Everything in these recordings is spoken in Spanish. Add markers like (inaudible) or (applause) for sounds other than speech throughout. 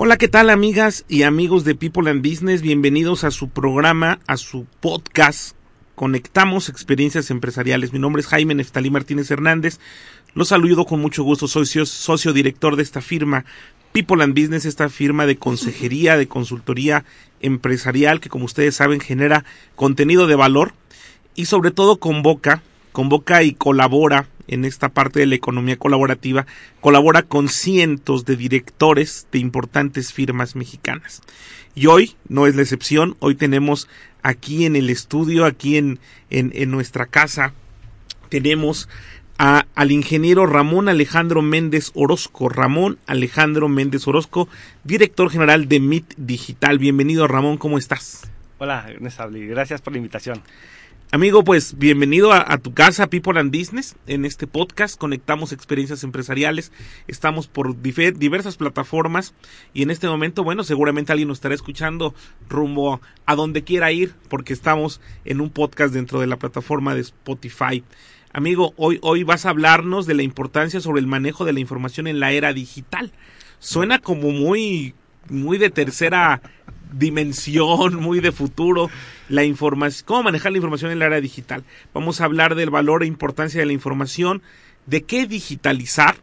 Hola, ¿qué tal amigas y amigos de People and Business? Bienvenidos a su programa, a su podcast. Conectamos experiencias empresariales. Mi nombre es Jaime Neftalí Martínez Hernández. Los saludo con mucho gusto. Soy socio director de esta firma People and Business, esta firma de consejería, de consultoría empresarial que como ustedes saben genera contenido de valor y sobre todo convoca, convoca y colabora en esta parte de la economía colaborativa, colabora con cientos de directores de importantes firmas mexicanas. Y hoy no es la excepción, hoy tenemos aquí en el estudio, aquí en, en, nuestra casa, tenemos a, al ingeniero Ramón Alejandro Méndez Orozco. Ramón Alejandro Méndez Orozco, director general de MIT Digital. Bienvenido Ramón, ¿cómo estás? Hola, gracias por la invitación. Amigo, pues bienvenido a, tu casa, People and Business. En este podcast conectamos experiencias empresariales. Estamos por diversas plataformas y en este momento, bueno, seguramente alguien nos estará escuchando rumbo a donde quiera ir porque estamos en un podcast dentro de la plataforma de Spotify. Amigo, hoy, hoy vas a hablarnos de la importancia sobre el manejo de la información en la era digital. Suena como muy, muy de tercera dimensión, muy de futuro, la información, cómo manejar la información en el área digital. Vamos a hablar del valor e importancia de la información, de qué digitalizar,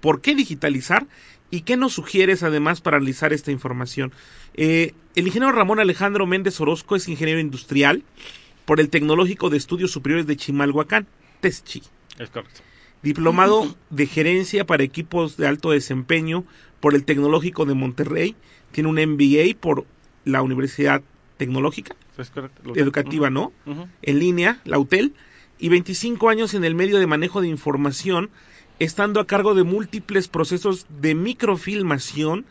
por qué digitalizar y qué nos sugieres además para analizar esta información. Eh, el ingeniero Ramón Alejandro Méndez Orozco es ingeniero industrial por el Tecnológico de Estudios Superiores de Chimalhuacán, TESCHI. Es correcto. Diplomado de gerencia para equipos de alto desempeño por el Tecnológico de Monterrey. Tiene un MBA por la Universidad Tecnológica, educativa, ¿no? En línea, la UTEL, y 25 años en el medio de manejo de información, estando a cargo de múltiples procesos de microfilmación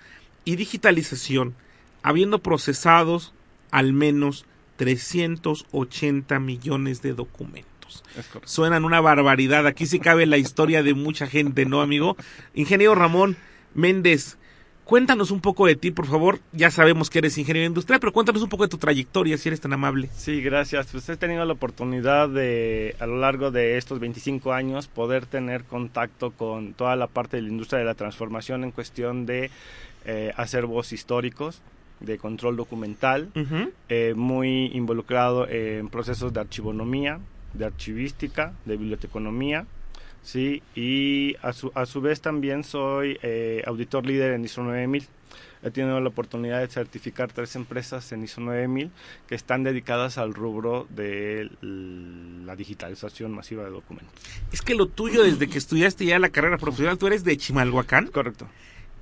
y digitalización, habiendo procesados al menos 380 millones de documentos. Suenan una barbaridad. Aquí sí cabe la historia de mucha gente, ¿no, amigo? Ingeniero Ramón Méndez, Cuéntanos un poco de ti, por favor. Ya sabemos que eres ingeniero industrial, pero cuéntanos un poco de tu trayectoria, si eres tan amable. Sí, gracias. Pues he tenido la oportunidad de, a lo largo de estos 25 años, poder tener contacto con toda la parte de la industria de la transformación en cuestión de eh, acervos históricos, de control documental, eh, muy involucrado en procesos de archivonomía, de archivística, de biblioteconomía Sí, y a su, a su vez también soy eh, auditor líder en ISO 9000. He tenido la oportunidad de certificar tres empresas en ISO 9000 que están dedicadas al rubro de la digitalización masiva de documentos. Es que lo tuyo desde que estudiaste ya la carrera profesional, tú eres de Chimalhuacán. Correcto.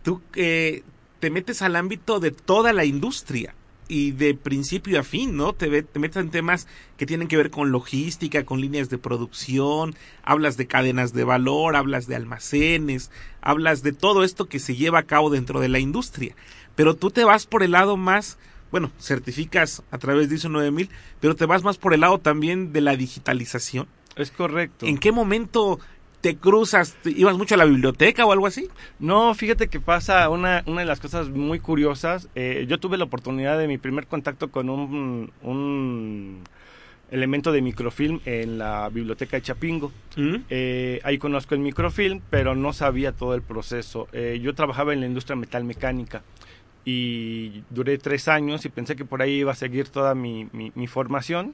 Tú eh, te metes al ámbito de toda la industria y de principio a fin, ¿no? Te, te metes en temas que tienen que ver con logística, con líneas de producción, hablas de cadenas de valor, hablas de almacenes, hablas de todo esto que se lleva a cabo dentro de la industria. Pero tú te vas por el lado más, bueno, certificas a través de ISO 9000, pero te vas más por el lado también de la digitalización. Es correcto. ¿En qué momento te cruzas, ibas mucho a la biblioteca o algo así? No, fíjate que pasa una, una de las cosas muy curiosas. Eh, yo tuve la oportunidad de mi primer contacto con un, un elemento de microfilm en la biblioteca de Chapingo. ¿Mm? Eh, ahí conozco el microfilm, pero no sabía todo el proceso. Eh, yo trabajaba en la industria metalmecánica y duré tres años y pensé que por ahí iba a seguir toda mi, mi formación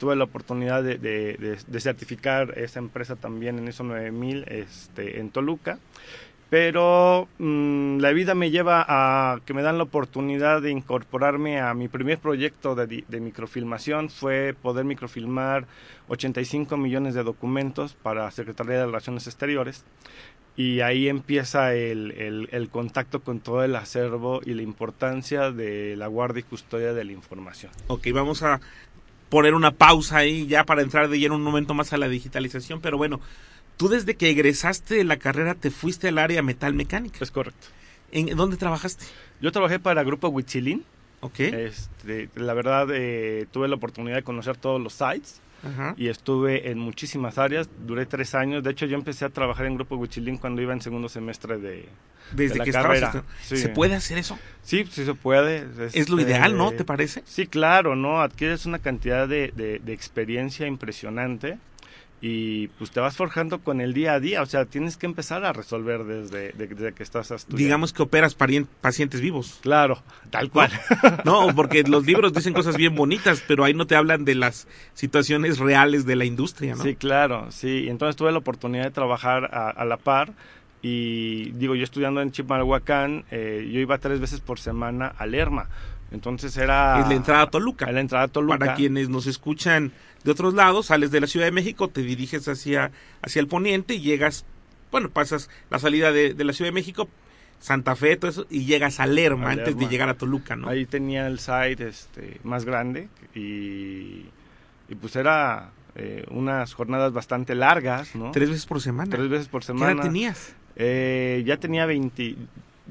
tuve la oportunidad de, de, certificar esa empresa también en ISO 9000 este, en Toluca. Pero mm, la vida me lleva a que me dan la oportunidad de incorporarme a mi primer proyecto de, de, microfilmación. Fue poder microfilmar 85 millones de documentos para Secretaría de Relaciones Exteriores. Y ahí empieza el, el, el, contacto con todo el acervo y la importancia de la guardia y custodia de la información. Ok, vamos a poner una pausa ahí ya para entrar de lleno un momento más a la digitalización, pero bueno, tú desde que egresaste de la carrera te fuiste al área metal mecánica. Es correcto. ¿En dónde trabajaste? Yo trabajé para Grupo Huitzilín. Ok. Este, la verdad, eh, tuve la oportunidad de conocer todos los sites Ajá. y estuve en muchísimas áreas. Duré tres años. De hecho, yo empecé a trabajar en Grupo Huichilín cuando iba en segundo semestre de, Desde de la que carrera. estabas... Sí. ¿Se puede hacer eso? Sí, sí se puede. Es lo Este, ideal, ¿no? ¿Te parece? Sí, claro, ¿no? Adquieres una cantidad de, de- de experiencia impresionante y pues te vas forjando con el día a día. O sea, tienes que empezar a resolver desde, de- desde que estás estudiando. Digamos que operas pacientes vivos. Claro, tal cual. (laughs) No, porque los libros dicen cosas bien bonitas, pero ahí no te hablan de las situaciones reales de la industria, ¿no? Sí, claro, sí. Entonces tuve la oportunidad de trabajar a, a la par. Y digo, yo estudiando en Chimalhuacán, eh, yo iba tres veces por semana a Lerma. Entonces era... Es la entrada a Toluca. a la entrada a Toluca. Para quienes nos escuchan de otros lados, sales de la Ciudad de México, te diriges hacia, hacia el poniente y llegas, bueno, pasas la salida de, de la Ciudad de México, Santa Fe, todo eso, y llegas a Lerma, A antes de llegar a Toluca, ¿no? Ahí tenía el site este, más grande y, y pues era eh, unas jornadas bastante largas, ¿no? Tres veces por semana. Tres veces por ¿Qué edad semana. tenías? Eh, ya tenía 20,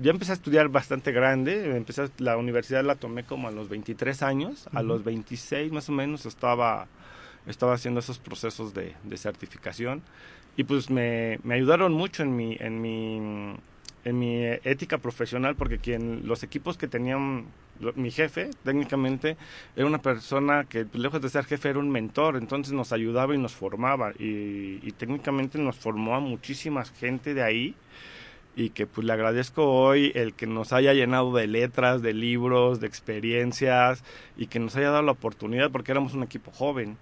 ya empecé a estudiar bastante grande, empecé a- la universidad la tomé como a los 23 años, a Ujú. los 26 más o menos estaba, estaba haciendo esos procesos de, de certificación y pues me, me ayudaron mucho en mi, en mi, en mi ética profesional porque quien, los equipos que tenían mi jefe técnicamente era una persona que pues, lejos de ser jefe era un mentor, entonces nos ayudaba y nos formaba y, y técnicamente nos formó a muchísima gente de ahí y que pues le agradezco hoy el que nos haya llenado de letras, de libros, de experiencias y que nos haya dado la oportunidad porque éramos un equipo joven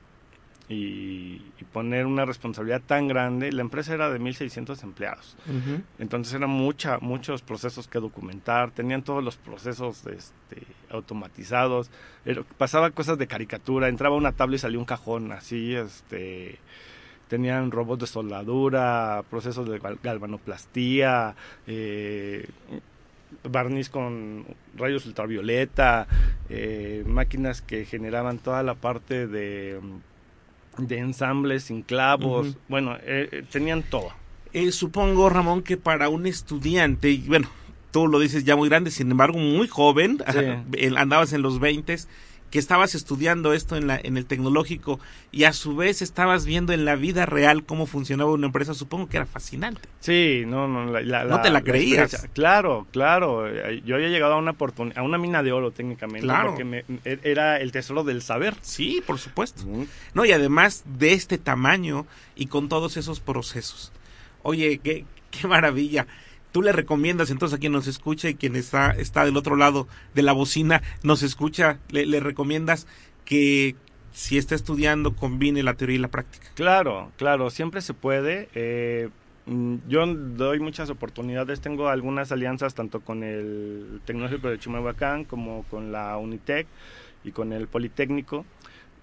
y, y poner una responsabilidad tan grande, la empresa era de 1.600 empleados. Entonces eran mucha, muchos procesos que documentar, tenían todos los procesos este, automatizados, pasaba cosas de caricatura, entraba una tabla y salía un cajón, así, este, tenían robots de soldadura, procesos de gal- galvanoplastía, eh, barniz con rayos ultravioleta, eh, máquinas que generaban toda la parte de, de ensambles sin clavos, bueno, eh, eh, tenían todo. Eh, supongo, Ramón, que para un estudiante, y bueno, tú lo dices ya muy grande, sin embargo, muy joven, Sí. (laughs) andabas en los 20 que estabas estudiando esto en, la, en el tecnológico y a su vez estabas viendo en la vida real cómo funcionaba una empresa, supongo que era fascinante. Sí, no, no, la, la- No te la creías. Claro, claro. eh, Yo había llegado a una oportunidad, a una mina de oro técnicamente, Claro. porque me- e- era el tesoro del saber. Sí, por supuesto. No, y además de este tamaño y con todos esos procesos. Oye, qué, qué maravilla. Tú le recomiendas entonces a quien nos escucha y quien está, está del otro lado de la bocina, nos escucha, le, recomiendas que si está estudiando combine la teoría y la práctica. Claro, claro, siempre se puede. eh, mm, yo doy muchas oportunidades, tengo algunas alianzas tanto con el Tecnológico de Chimalhuacán como con la Unitec y con el Politécnico.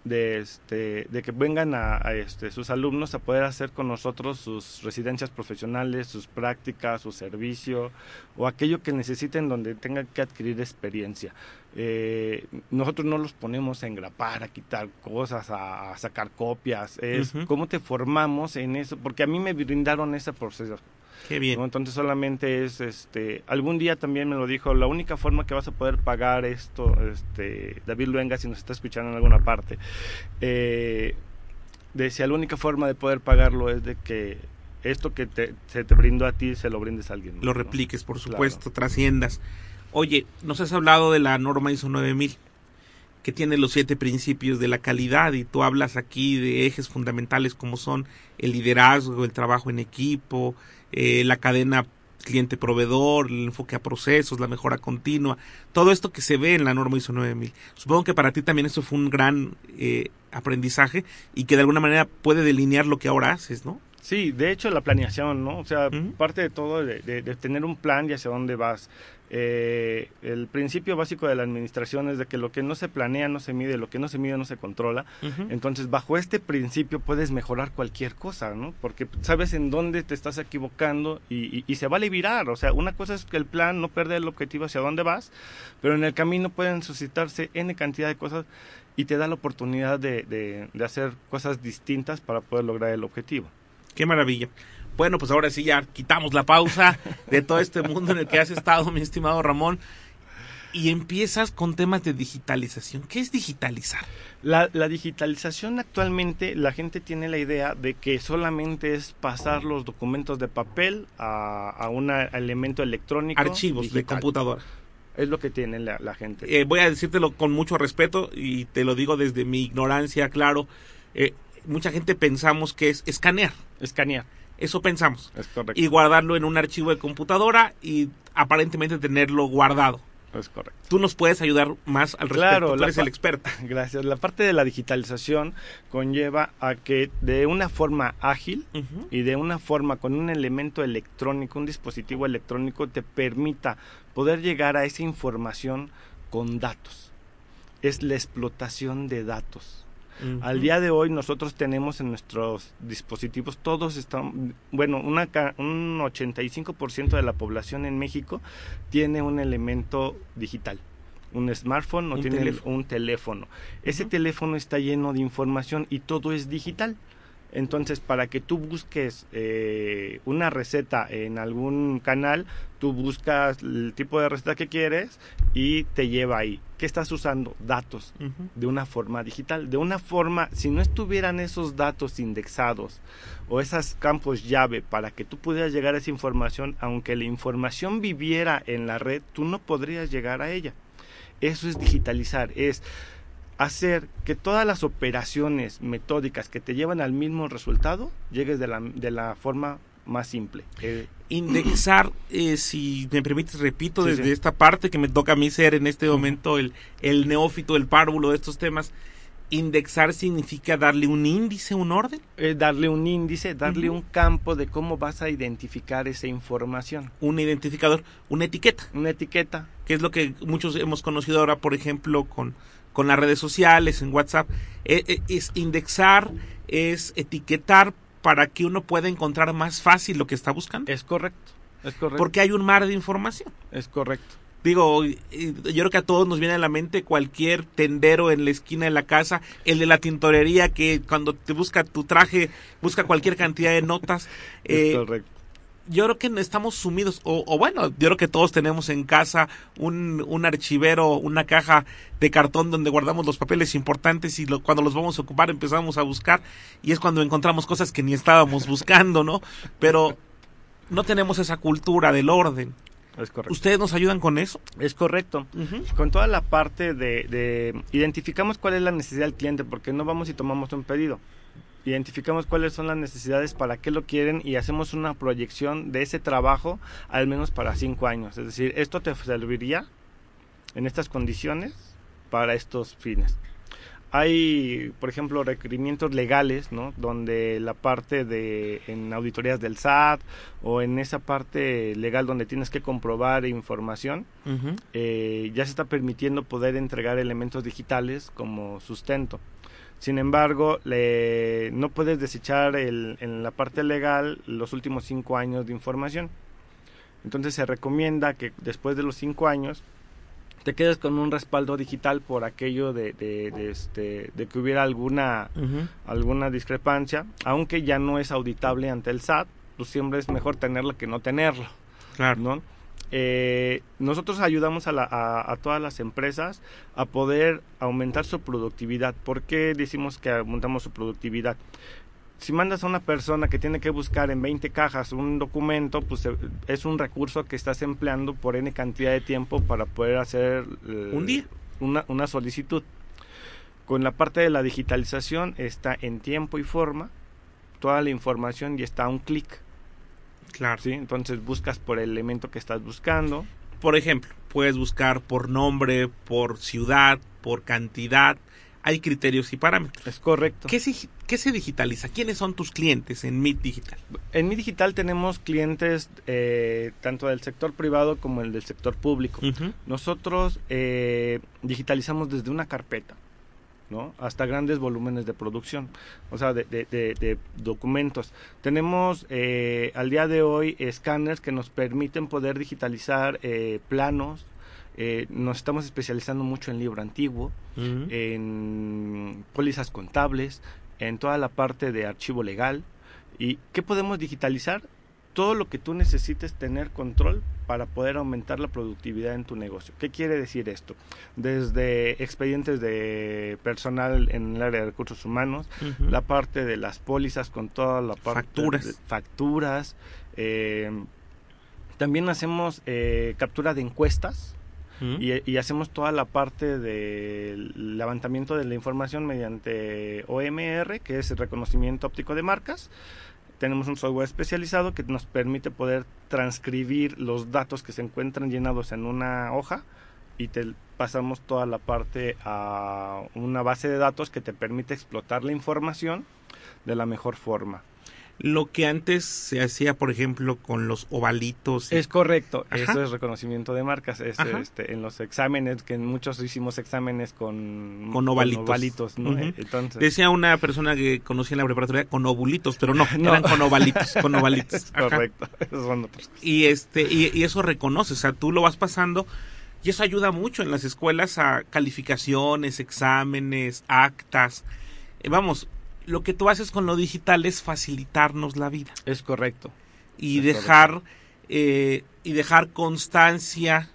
De, este, de que vengan a, a, este, sus alumnos a poder hacer con nosotros sus residencias profesionales, sus prácticas, su servicio o aquello que necesiten donde tengan que adquirir experiencia. Eh, nosotros no los ponemos a engrapar, a quitar cosas, a, a sacar copias, es cómo te formamos en eso, porque a mí me brindaron ese proceso. Qué bien. ¿no? Entonces solamente es, este, algún día también me lo dijo, la única forma que vas a poder pagar esto, este, David Luenga, si nos está escuchando en alguna parte, eh, decía, la única forma de poder pagarlo es de que esto que te, se te brindó a ti, se lo brindes a alguien. más, Lo ¿no? repliques, por Claro. supuesto, trasciendas. Oye, nos has hablado de la norma ISO 9000, que tiene los siete principios de la calidad, y tú hablas aquí de ejes fundamentales como son el liderazgo, el trabajo en equipo, eh, la cadena cliente-proveedor, el enfoque a procesos, la mejora continua, todo esto que se ve en la norma ISO 9000. Supongo que para ti también eso fue un gran eh, aprendizaje y que de alguna manera puede delinear lo que ahora haces, ¿no? Sí, de hecho la planeación, ¿no? O sea, parte de todo de, de- de tener un plan y hacia dónde vas. Eh, el principio básico de la administración es de que lo que no se planea no se mide, lo que no se mide no se controla. Entonces, bajo este principio puedes mejorar cualquier cosa, ¿no? Porque sabes en dónde te estás equivocando y, y- y se vale virar. O sea, una cosa es que el plan no perder el objetivo hacia dónde vas, pero en el camino pueden suscitarse N cantidad de cosas y te da la oportunidad de- de hacer cosas distintas para poder lograr el objetivo. Qué maravilla. Bueno, pues ahora sí ya quitamos la pausa de todo este mundo en el que has estado, mi estimado Ramón. y empiezas con temas de digitalización. ¿Qué es digitalizar? La, la, digitalización actualmente, la gente tiene la idea de que solamente es pasar los documentos de papel a, a un elemento electrónico. Archivos de computadora. Es lo que tiene la, la gente. Eh, voy a decírtelo con mucho respeto y te lo digo desde mi ignorancia, claro. Eh, mucha gente pensamos que es escanear. Escanear. Eso pensamos. Es correcto. Y guardarlo en un archivo de computadora y aparentemente tenerlo guardado. Es correcto. Tú nos puedes ayudar más al respecto. Claro, Tú eres el experto. (laughs) Gracias. La parte de la digitalización conlleva a que de una forma ágil Uh -huh. y de una forma con un elemento electrónico, un dispositivo electrónico, te permita poder llegar a esa información con datos. Es la explotación de datos. Uh -huh. Al día de hoy nosotros tenemos en nuestros dispositivos, todos están, bueno, una, un 85% de la población en México tiene un elemento digital. Un smartphone o Un tiene teléfono. un teléfono. Ese teléfono está lleno de información y todo es digital. Entonces, para que tú busques eh, una receta en algún canal, tú buscas el tipo de receta que quieres y te lleva ahí. ¿Qué estás usando? Datos Uh -huh. de una forma digital. De una forma, si no estuvieran esos datos indexados o esos campos llave para que tú pudieras llegar a esa información, aunque la información viviera en la red, tú no podrías llegar a ella. Eso es digitalizar, es hacer que todas las operaciones metódicas que te llevan al mismo resultado llegues de la, de la forma más simple. Eh, Indexar, eh, si me permites, repito Sí, desde sí. esta parte que me toca a mí ser en este momento el, el neófito, el párvulo de estos temas. Indexar significa darle un índice, un orden. eh, darle un índice, darle un campo de cómo vas a identificar esa información. un identificador, una etiqueta, Una etiqueta, que es lo que muchos hemos conocido ahora, por ejemplo, con, con las redes sociales, en WhatsApp. Eh, eh, es indexar, es etiquetar para que uno pueda encontrar más fácil lo que está buscando. es correcto. Es correcto. Porque hay un mar de información. Es correcto. Digo, yo creo que a todos nos viene a la mente cualquier tendero en la esquina de la casa, el de la tintorería que cuando te busca tu traje busca cualquier cantidad de notas. (laughs) Es Eh, correcto. Yo creo que estamos sumidos, o, o bueno, yo creo que todos tenemos en casa un, un archivero, una caja de cartón donde guardamos los papeles importantes y lo- cuando los vamos a ocupar empezamos a buscar y es cuando encontramos cosas que ni estábamos (laughs) buscando, ¿no? Pero no tenemos esa cultura del orden. Es correcto. ¿Ustedes nos ayudan con eso? Es correcto. Con toda la parte de, de- identificamos cuál es la necesidad del cliente, porque no vamos y tomamos un pedido. Identificamos cuáles son las necesidades, para qué lo quieren y hacemos una proyección de ese trabajo al menos para cinco años. Es decir, esto te serviría en estas condiciones para estos fines. Hay, por ejemplo, requerimientos legales, ¿no? Donde la parte de en auditorías del SAT o en esa parte legal donde tienes que comprobar información, eh, ya se está permitiendo poder entregar elementos digitales como sustento. Sin embargo, le- no puedes desechar el- en la parte legal los últimos cinco años de información. Entonces se recomienda que después de los cinco años te quedes con un respaldo digital por aquello de, de- de este, de que hubiera alguna alguna discrepancia, aunque ya no es auditable ante el SAT, pues siempre es mejor tenerlo que no tenerlo. Claro. ¿no? Eh, nosotros ayudamos a, la- a- a todas las empresas a poder aumentar su productividad. ¿Por qué decimos que aumentamos su productividad? Si mandas a una persona que tiene que buscar en 20 cajas un documento, pues eh, es un recurso que estás empleando por N cantidad de tiempo para poder hacer eh, Un día. Una, una solicitud. Con la parte de la digitalización está en tiempo y forma toda la información y está a un clic. Claro. ¿sí? Entonces buscas por el elemento que estás buscando. Por ejemplo, puedes buscar por nombre, por ciudad, por cantidad. Hay criterios y parámetros. Es correcto. ¿Qué se, qué se digitaliza? ¿Quiénes son tus clientes en Meet Digital? En mi digital tenemos clientes eh, tanto del sector privado como el del sector público. Nosotros eh, digitalizamos desde una carpeta, ¿no? Hasta grandes volúmenes de producción, o sea, de, de- de- de documentos. Tenemos eh, al día de hoy escáneres que nos permiten poder digitalizar eh, planos. eh, nos estamos especializando mucho en libro antiguo, en pólizas contables, en toda la parte de archivo legal. ¿Y qué podemos digitalizar? Todo lo que tú necesites tener control para poder aumentar la productividad en tu negocio. ¿Qué quiere decir esto? Desde expedientes de personal en el área de recursos humanos, la parte de las pólizas con toda la parte Facturas. de facturas. eh, también hacemos eh, captura de encuestas y, y hacemos toda la parte del levantamiento de la información mediante OMR, que es el reconocimiento óptico de marcas. Tenemos un software especializado que nos permite poder transcribir los datos que se encuentran llenados en una hoja y te pasamos toda la parte a una base de datos que te permite explotar la información de la mejor forma. Lo que antes se hacía, por ejemplo, con los ovalitos. y- Es correcto, Ajá. eso es reconocimiento de marcas. Es, este, en los exámenes, que muchos hicimos exámenes con, Con ovalitos. ¿no? Ujú. Entonces, Decía una persona que conocía en la preparatoria con ovulitos, pero no, (laughs) No. eran con ovalitos, con ovalitos. (laughs) correcto, esos son otros. Y este, y, y eso reconoce, o sea, tú lo vas pasando y eso ayuda mucho en las escuelas a calificaciones, exámenes, actas. Eh, vamos, lo que tú haces con lo digital es facilitarnos la vida Es correcto. y Es dejar eh, y dejar constancia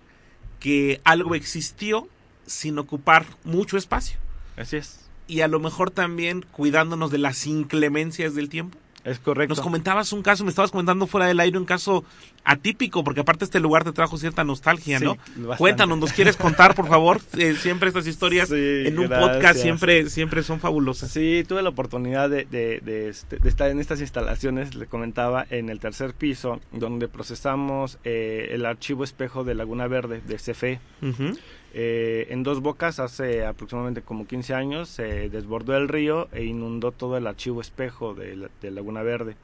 que algo existió sin ocupar mucho espacio Así es. y a lo mejor también cuidándonos de las inclemencias del tiempo. Es correcto. Nos comentabas un caso, me estabas comentando fuera del aire un caso atípico, porque aparte este lugar te trajo cierta nostalgia, Sí, ¿no? bastante. Cuéntanos, ¿nos quieres contar, por favor? Eh, siempre estas historias Sí, en un gracias. podcast siempre, siempre son fabulosas. Sí, tuve la oportunidad de, de- de, este, de estar en estas instalaciones, le comentaba, en el tercer piso, donde procesamos eh, el archivo espejo de Laguna Verde, de CFE. Ujú. Eh, en dos bocas, hace aproximadamente como 15 años, se desbordó el río e inundó todo el archivo espejo de, la- de Laguna Verde.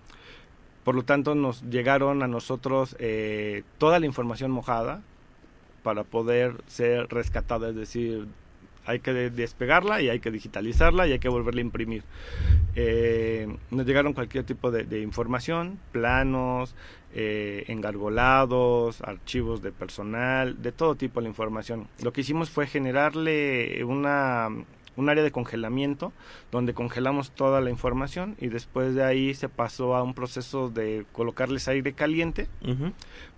Por lo tanto, nos llegaron a nosotros eh, toda la información mojada para poder ser rescatada, es decir, hay que de- despegarla y hay que digitalizarla y hay que volverla a imprimir. Eh, nos llegaron cualquier tipo de, de información, planos, eh, engargolados, archivos de personal, de todo tipo de información. Lo que hicimos fue generarle una, un área de congelamiento donde congelamos toda la información y después de ahí se pasó a un proceso de colocarles aire caliente.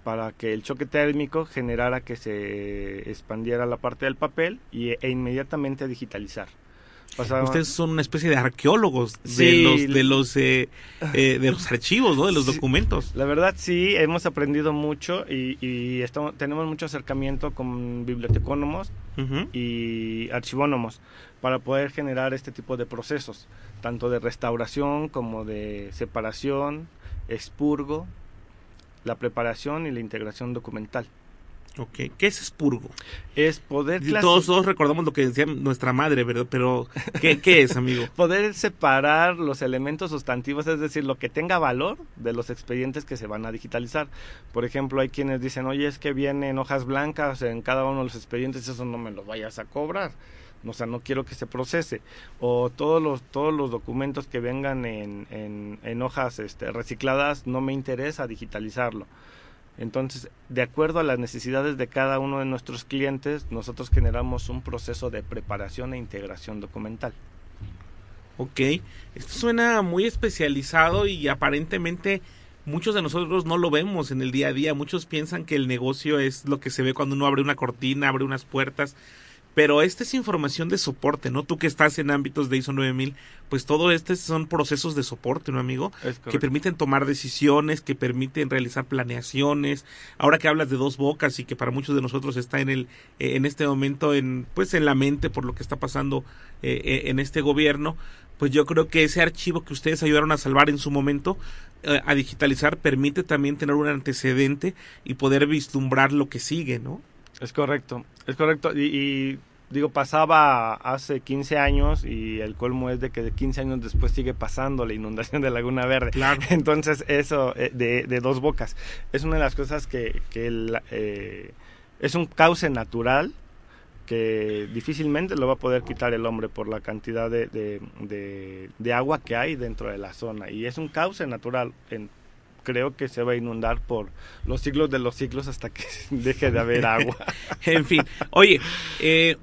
Para que el choque térmico generara que se expandiera la parte del papel y, e inmediatamente digitalizar. Pasaban- Ustedes son una especie de arqueólogos de Sí. los de los eh, eh, de los archivos, ¿no? De los Sí. documentos. La verdad sí, hemos aprendido mucho y, y estamos, tenemos mucho acercamiento con bibliotecónomos Ujú. y archivónomos para poder generar este tipo de procesos, tanto de restauración como de separación, expurgo, la preparación y la integración documental. Ok. ¿Qué es expurgo? Es poder Todos, todos recordamos lo que decía nuestra madre, ¿verdad? Pero ¿qué, qué es, amigo? (laughs) poder separar los elementos sustantivos, es decir, lo que tenga valor de los expedientes que se van a digitalizar. Por ejemplo, hay quienes dicen, oye, es que vienen hojas blancas en cada uno de los expedientes, eso no me lo vayas a cobrar. O sea, no quiero que se procese. O todos los, todos los documentos que vengan en, en, hojas este, recicladas, no me interesa digitalizarlo. Entonces, de acuerdo a las necesidades de cada uno de nuestros clientes, nosotros generamos un proceso de preparación e integración documental. Ok, esto suena muy especializado y aparentemente muchos de nosotros no lo vemos en el día a día. Muchos piensan que el negocio es lo que se ve cuando uno abre una cortina, abre unas puertas. Pero esta es información de soporte, ¿no? Tú que estás en ámbitos de ISO 9000, pues todo este son procesos de soporte, ¿no, amigo? Que permiten tomar decisiones, que permiten realizar planeaciones. Ahora que hablas de dos bocas y que para muchos de nosotros está en el eh, en este momento en pues en la mente por lo que está pasando eh, eh, en este gobierno, pues yo creo que ese archivo que ustedes ayudaron a salvar en su momento eh, a digitalizar permite también tener un antecedente y poder vislumbrar lo que sigue, ¿no? Es correcto, es correcto. Y, y, digo, pasaba hace 15 años y el colmo es de que de 15 años después sigue pasando la inundación de Laguna Verde. Claro. (laughs) Entonces, eso eh, de, de dos bocas es una de las cosas que, que el, eh, es un cauce natural que difícilmente lo va a poder quitar el hombre por la cantidad de, de, de- de agua que hay dentro de la zona. Y es un cauce natural. En, creo que se va a inundar por los siglos de los siglos hasta que (laughs) deje de haber agua. (laughs) en fin, oye, eh,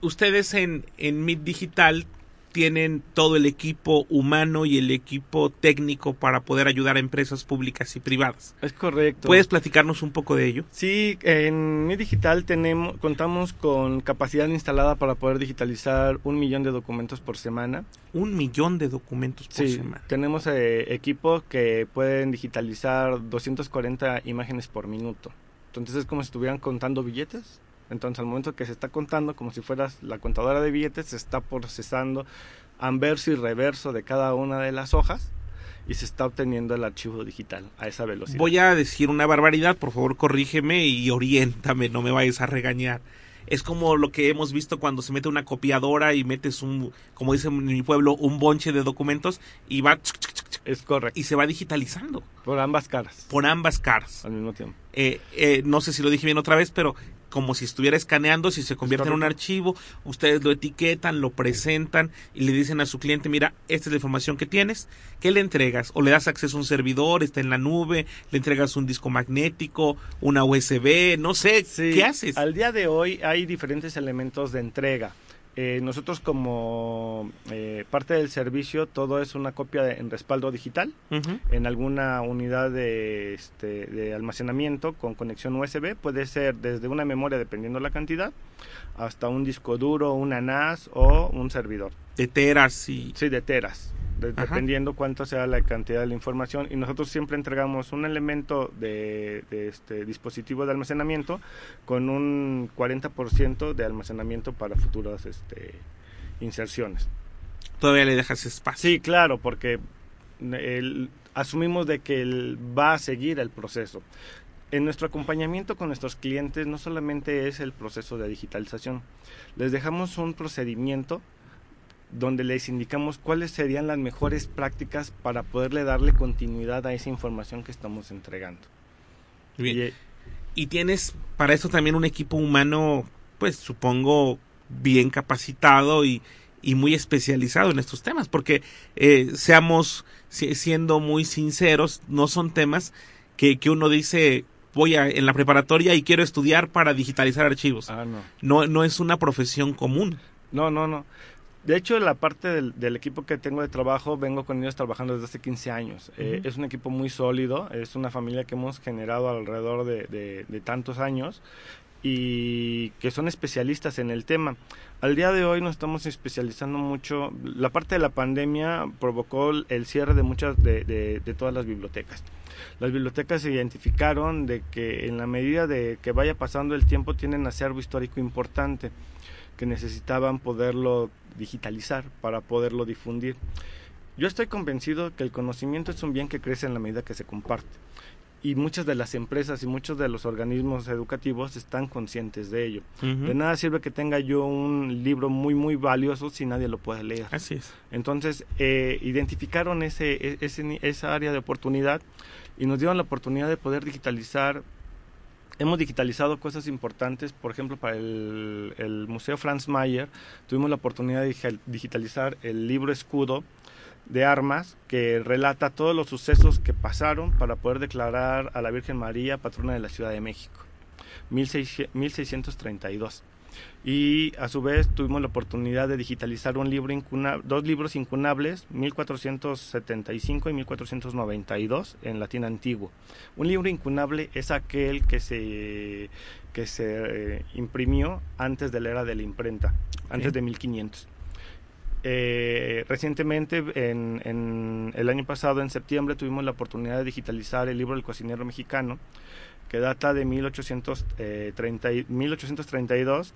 ustedes en, en Mid Digital tienen todo el equipo humano y el equipo técnico para poder ayudar a empresas públicas y privadas. Es correcto. ¿Puedes platicarnos un poco de ello? Sí, en Mi Digital tenemos, contamos con capacidad instalada para poder digitalizar un millón de documentos por semana. Un millón de documentos por Sí, semana. tenemos eh, equipos que pueden digitalizar 240 imágenes por minuto. Entonces es como si estuvieran contando billetes. Entonces al momento que se está contando, como si fueras la contadora de billetes, se está procesando anverso y reverso de cada una de las hojas y se está obteniendo el archivo digital a esa velocidad. Voy a decir una barbaridad, por favor corrígeme y oriéntame, no me vayas a regañar. Es como lo que hemos visto cuando se mete una copiadora y metes un, como dicen en mi pueblo, un bonche de documentos y va Es correcto. y se va digitalizando Por ambas caras, por ambas caras. al mismo tiempo. Eh, eh, no sé si lo dije bien otra vez, pero como si estuviera escaneando, si se convierte en un archivo, ustedes lo etiquetan, lo presentan y le dicen a su cliente, mira, esta es la información que tienes, ¿qué le entregas? O le das acceso a un servidor, está en la nube, le entregas un disco magnético, una USB, no sé, Sí, ¿qué haces? Al día de hoy hay diferentes elementos de entrega. Eh, nosotros como eh, parte del servicio, todo es una copia de- en respaldo digital en alguna unidad de, este, de almacenamiento con conexión USB. Puede ser desde una memoria, dependiendo la cantidad, hasta un disco duro, una NAS o un servidor. De teras y... Sí, de teras, de- dependiendo cuánto sea la cantidad de la información. Y nosotros siempre entregamos un elemento de, de este dispositivo de almacenamiento con un 40% de almacenamiento para futuras este, inserciones. Todavía le dejas espacio. Sí, claro, porque el- asumimos de que él va a seguir el proceso. En nuestro acompañamiento con nuestros clientes no solamente es el proceso de digitalización, les dejamos un procedimiento donde les indicamos cuáles serían las mejores prácticas para poderle darle continuidad a esa información que estamos entregando. Bien. Y, Y tienes para eso también un equipo humano, pues supongo, bien capacitado y, y muy especializado en estos temas, porque eh, seamos si- siendo muy sinceros, no son temas que, que uno dice voy a, en la preparatoria y quiero estudiar para digitalizar archivos. ah, no. No, no es una profesión común. No, no, no. De hecho, la parte del, del equipo que tengo de trabajo, vengo con ellos trabajando desde hace 15 años. Eh, es un equipo muy sólido, es una familia que hemos generado alrededor de, de- de tantos años y que son especialistas en el tema. Al día de hoy nos estamos especializando mucho. La parte de la pandemia provocó el cierre de muchas de, de- de todas las bibliotecas. Las bibliotecas se identificaron de que en la medida de que vaya pasando el tiempo tienen acervo histórico importante que necesitaban poderlo digitalizar para poderlo difundir. Yo estoy convencido que el conocimiento es un bien que crece en la medida que se comparte. Y muchas de las empresas y muchos de los organismos educativos están conscientes de ello. De nada sirve que tenga yo un libro muy, muy valioso si nadie lo puede leer. Así es. Entonces, eh, identificaron ese, e- ese esa área de oportunidad y nos dieron la oportunidad de poder digitalizar. Hemos digitalizado cosas importantes, por ejemplo, para el, Museo Franz Mayer, tuvimos la oportunidad de digi- digitalizar el libro escudo de armas que relata todos los sucesos que pasaron para poder declarar a la Virgen María patrona de la Ciudad de México, 1600 1632 y a su vez tuvimos la oportunidad de digitalizar un libro incuna- dos libros incunables 1475 y 1492 en latín antiguo. Un libro incunable es aquel que se que se eh, imprimió antes de la era de la imprenta antes de 1500 eh, recientemente, en, en el año pasado, en septiembre, tuvimos la oportunidad de digitalizar el libro del cocinero mexicano, data de 1830 y- 1832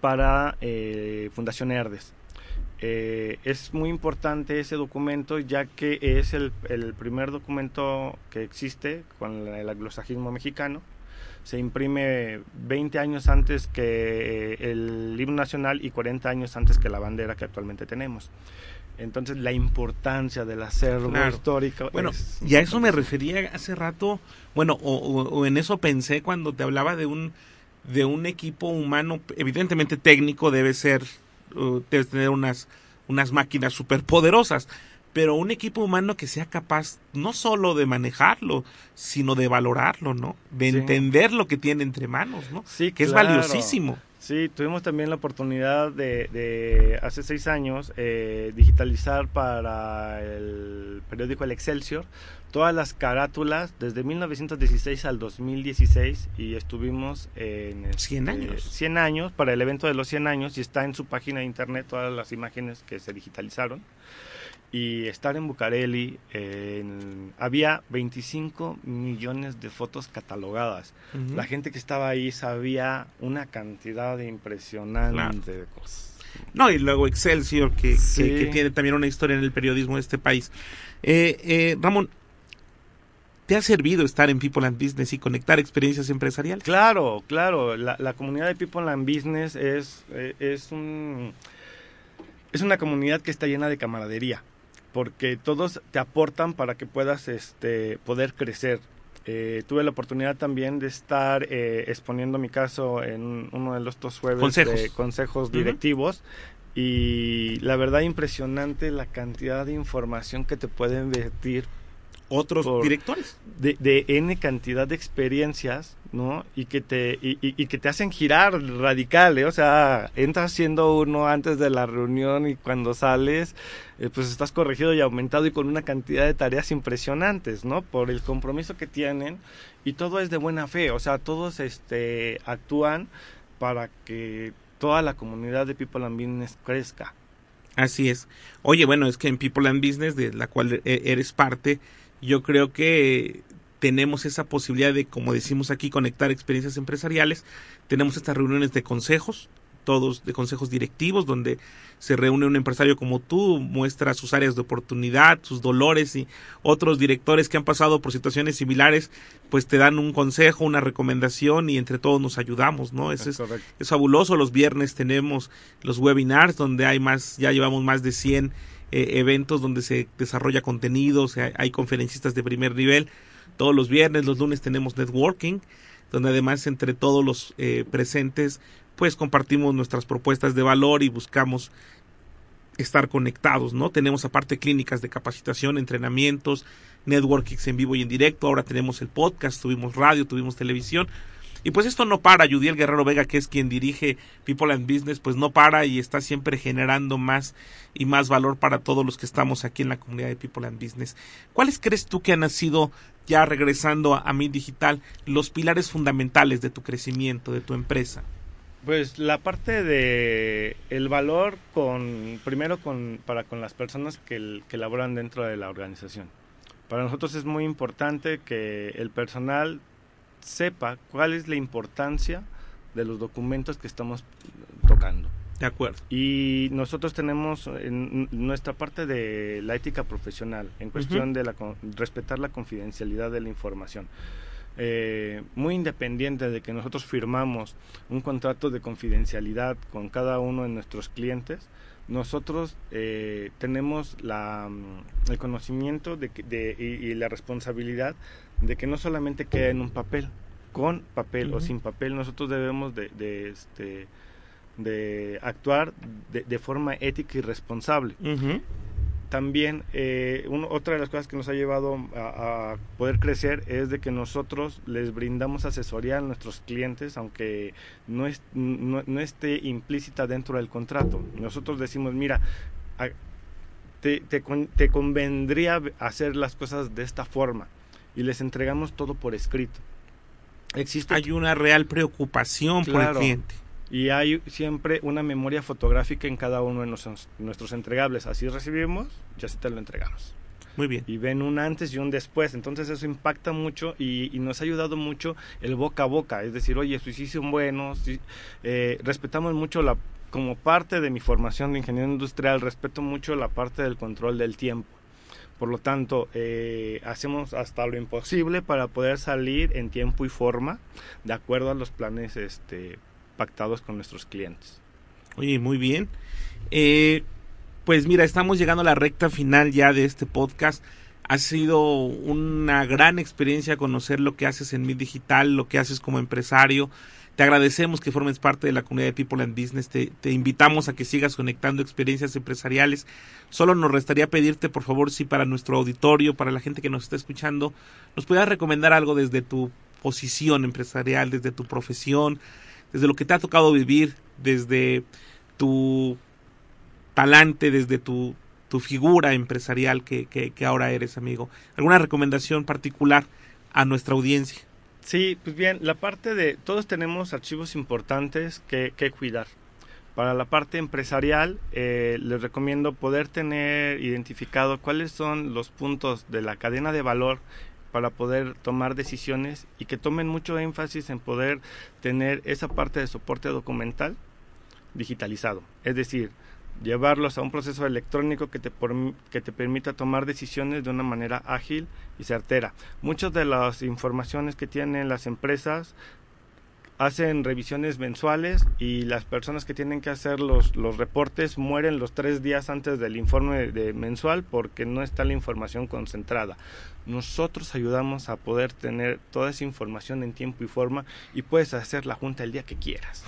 para eh, Fundación Herdes. Eh, es muy importante ese documento ya que es el, el primer documento que existe con el anglosajismo mexicano. Se imprime 20 años antes que eh, el himno nacional y 40 años antes que la bandera que actualmente tenemos. Entonces la importancia del acervo Claro. histórico. Bueno, es y a eso me refería hace rato, bueno, o, o- o en eso pensé cuando te hablaba de un de un equipo humano, evidentemente técnico, debe ser, uh, debes tener unas, unas máquinas superpoderosas, pero un equipo humano que sea capaz no solo de manejarlo, sino de valorarlo, ¿no? De Sí. entender lo que tiene entre manos, ¿no? Sí, Que es valiosísimo. Sí, tuvimos también la oportunidad de, de hace seis años eh, digitalizar para el periódico El Excelsior todas las carátulas desde 1916 al 2016 y estuvimos en 100 este, años. 100 años para el evento de los 100 años y está en su página de internet todas las imágenes que se digitalizaron y estar en Bucareli en- había 25 millones de fotos catalogadas. La gente que estaba ahí sabía una cantidad impresionante de cosas. No, y luego Excelsior, que, que- Sí. que tiene también una historia en el periodismo de este país. Eh, eh, Ramón, ¿te ha servido estar en People and Business y conectar experiencias empresariales? Claro, claro. La, la comunidad de People and Business es, eh, es, un, es una comunidad que está llena de camaradería, porque todos te aportan para que puedas este, poder crecer. Eh, tuve la oportunidad también de estar eh, exponiendo mi caso en uno de los dos jueves Consejos. de consejos directivos y la verdad impresionante la cantidad de información que te pueden vertir Otros Por- directores. de, de N cantidad de experiencias, ¿no? Y que te, y, y- y que te hacen girar radical, ¿eh? O sea, entras siendo uno antes de la reunión y cuando sales, eh, pues estás corregido y aumentado y con una cantidad de tareas impresionantes, ¿no? Por el compromiso que tienen y todo es de buena fe, o sea, todos este, actúan para que toda la comunidad de People and Business crezca. Así es. Oye, bueno, es que en People and Business, de la cual e- eres parte, yo creo que tenemos esa posibilidad de, como decimos aquí, conectar experiencias empresariales. Tenemos estas reuniones de consejos, todos de consejos directivos, donde se reúne un empresario como tú, muestra sus áreas de oportunidad, sus dolores y otros directores que han pasado por situaciones similares, pues te dan un consejo, una recomendación y entre todos nos ayudamos, ¿no? Ese es, es fabuloso. Los viernes tenemos los webinars donde hay más, ya llevamos más de 100 eh, eventos donde se desarrolla contenido, o hay conferencistas de primer nivel. Todos los viernes, los lunes tenemos networking, donde además entre todos los eh, presentes, pues compartimos nuestras propuestas de valor y buscamos estar conectados, ¿no? Tenemos aparte clínicas de capacitación, entrenamientos, networkings en vivo y en directo, ahora tenemos el podcast, tuvimos radio, tuvimos televisión. Y pues esto no para, Yudiel Guerrero Vega, que es quien dirige People and Business, pues no para y está siempre generando más y más valor para todos los que estamos aquí en la comunidad de People and Business. ¿Cuáles crees tú que han sido, ya regresando a, Mi Digital, los pilares fundamentales de tu crecimiento, de tu empresa? Pues la parte de el valor con primero con para con las personas que, que laboran dentro de la organización. Para nosotros es muy importante que el personal sepa cuál es la importancia de los documentos que estamos tocando. De acuerdo. Y nosotros tenemos en nuestra parte de la ética profesional en cuestión de la respetar la confidencialidad de la información. Eh, muy independiente de que nosotros firmamos un contrato de confidencialidad con cada uno de nuestros clientes, nosotros eh, tenemos la, mm, el conocimiento de que- de- y, y la responsabilidad de que no solamente queda en un papel, con papel o sin papel, nosotros debemos de, de, este, de actuar de, de forma ética y responsable. También eh, otra de las cosas que nos ha llevado a, a poder crecer es de que nosotros les brindamos asesoría a nuestros clientes, aunque no, es- no, no esté implícita dentro del contrato. Nosotros decimos, mira, a- te, te convendría hacer las cosas de esta forma y les entregamos todo por escrito. Existe Hay una real preocupación por el cliente. y hay siempre una memoria fotográfica en cada uno de nuestros, nuestros entregables. Así recibimos, ya se te lo entregamos. Muy bien. Y ven un antes y un después. Entonces eso impacta mucho y, y nos ha ayudado mucho el boca a boca. Es decir, oye, estos sí son buenos. sí, eh, respetamos mucho la... Como parte de mi formación de ingeniero industrial, respeto mucho la parte del control del tiempo. Por lo tanto, eh, hacemos hasta lo imposible para poder salir en tiempo y forma de acuerdo a los planes este, pactados con nuestros clientes. Oye, muy bien. Eh, pues mira, estamos llegando a la recta final ya de este podcast. Ha sido una gran experiencia conocer lo que haces en Mi Digital, lo que haces como empresario. Te agradecemos que formes parte de la comunidad de People and Business. Te, invitamos a que sigas conectando experiencias empresariales. Solo nos restaría pedirte, por favor, si para nuestro auditorio, para la gente que nos está escuchando, nos puedas recomendar algo desde tu posición empresarial, desde tu profesión, desde lo que te ha tocado vivir, desde tu talante, desde tu, tu figura empresarial que, que, que ahora eres, amigo. ¿Alguna recomendación particular a nuestra audiencia? Sí, pues bien, la parte de todos tenemos archivos importantes que, que cuidar. Para la parte empresarial, eh, les recomiendo poder tener identificado cuáles son los puntos de la cadena de valor para poder tomar decisiones y que tomen mucho énfasis en poder tener esa parte de soporte documental digitalizado. Es decir, llevarlos a un proceso electrónico que te, que te permita tomar decisiones de una manera ágil y certera. Muchas de las informaciones que tienen las empresas hacen revisiones mensuales y las personas que tienen que hacer los, los reportes mueren los tres días antes del informe de mensual porque no está la información concentrada. Nosotros ayudamos a poder tener toda esa información en tiempo y forma y puedes hacer la junta el día que quieras.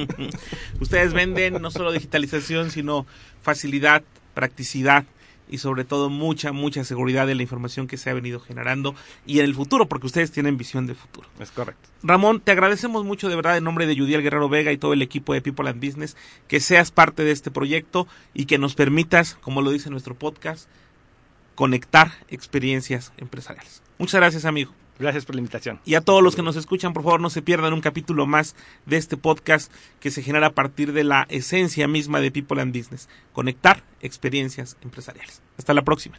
(laughs) Ustedes venden no solo digitalización, sino facilidad, practicidad y sobre todo mucha, mucha seguridad de la información que se ha venido generando y en el futuro, porque ustedes tienen visión de futuro. Es correcto. Ramón, te agradecemos mucho de verdad en nombre de Judiel Guerrero Vega y todo el equipo de People and Business que seas parte de este proyecto y que nos permitas, como lo dice nuestro podcast, conectar experiencias empresariales. Muchas gracias, amigo. Gracias por la invitación. Y a todos los que nos escuchan, por favor, no se pierdan un capítulo más de este podcast que se genera a partir de la esencia misma de People and Business, conectar experiencias empresariales. Hasta la próxima.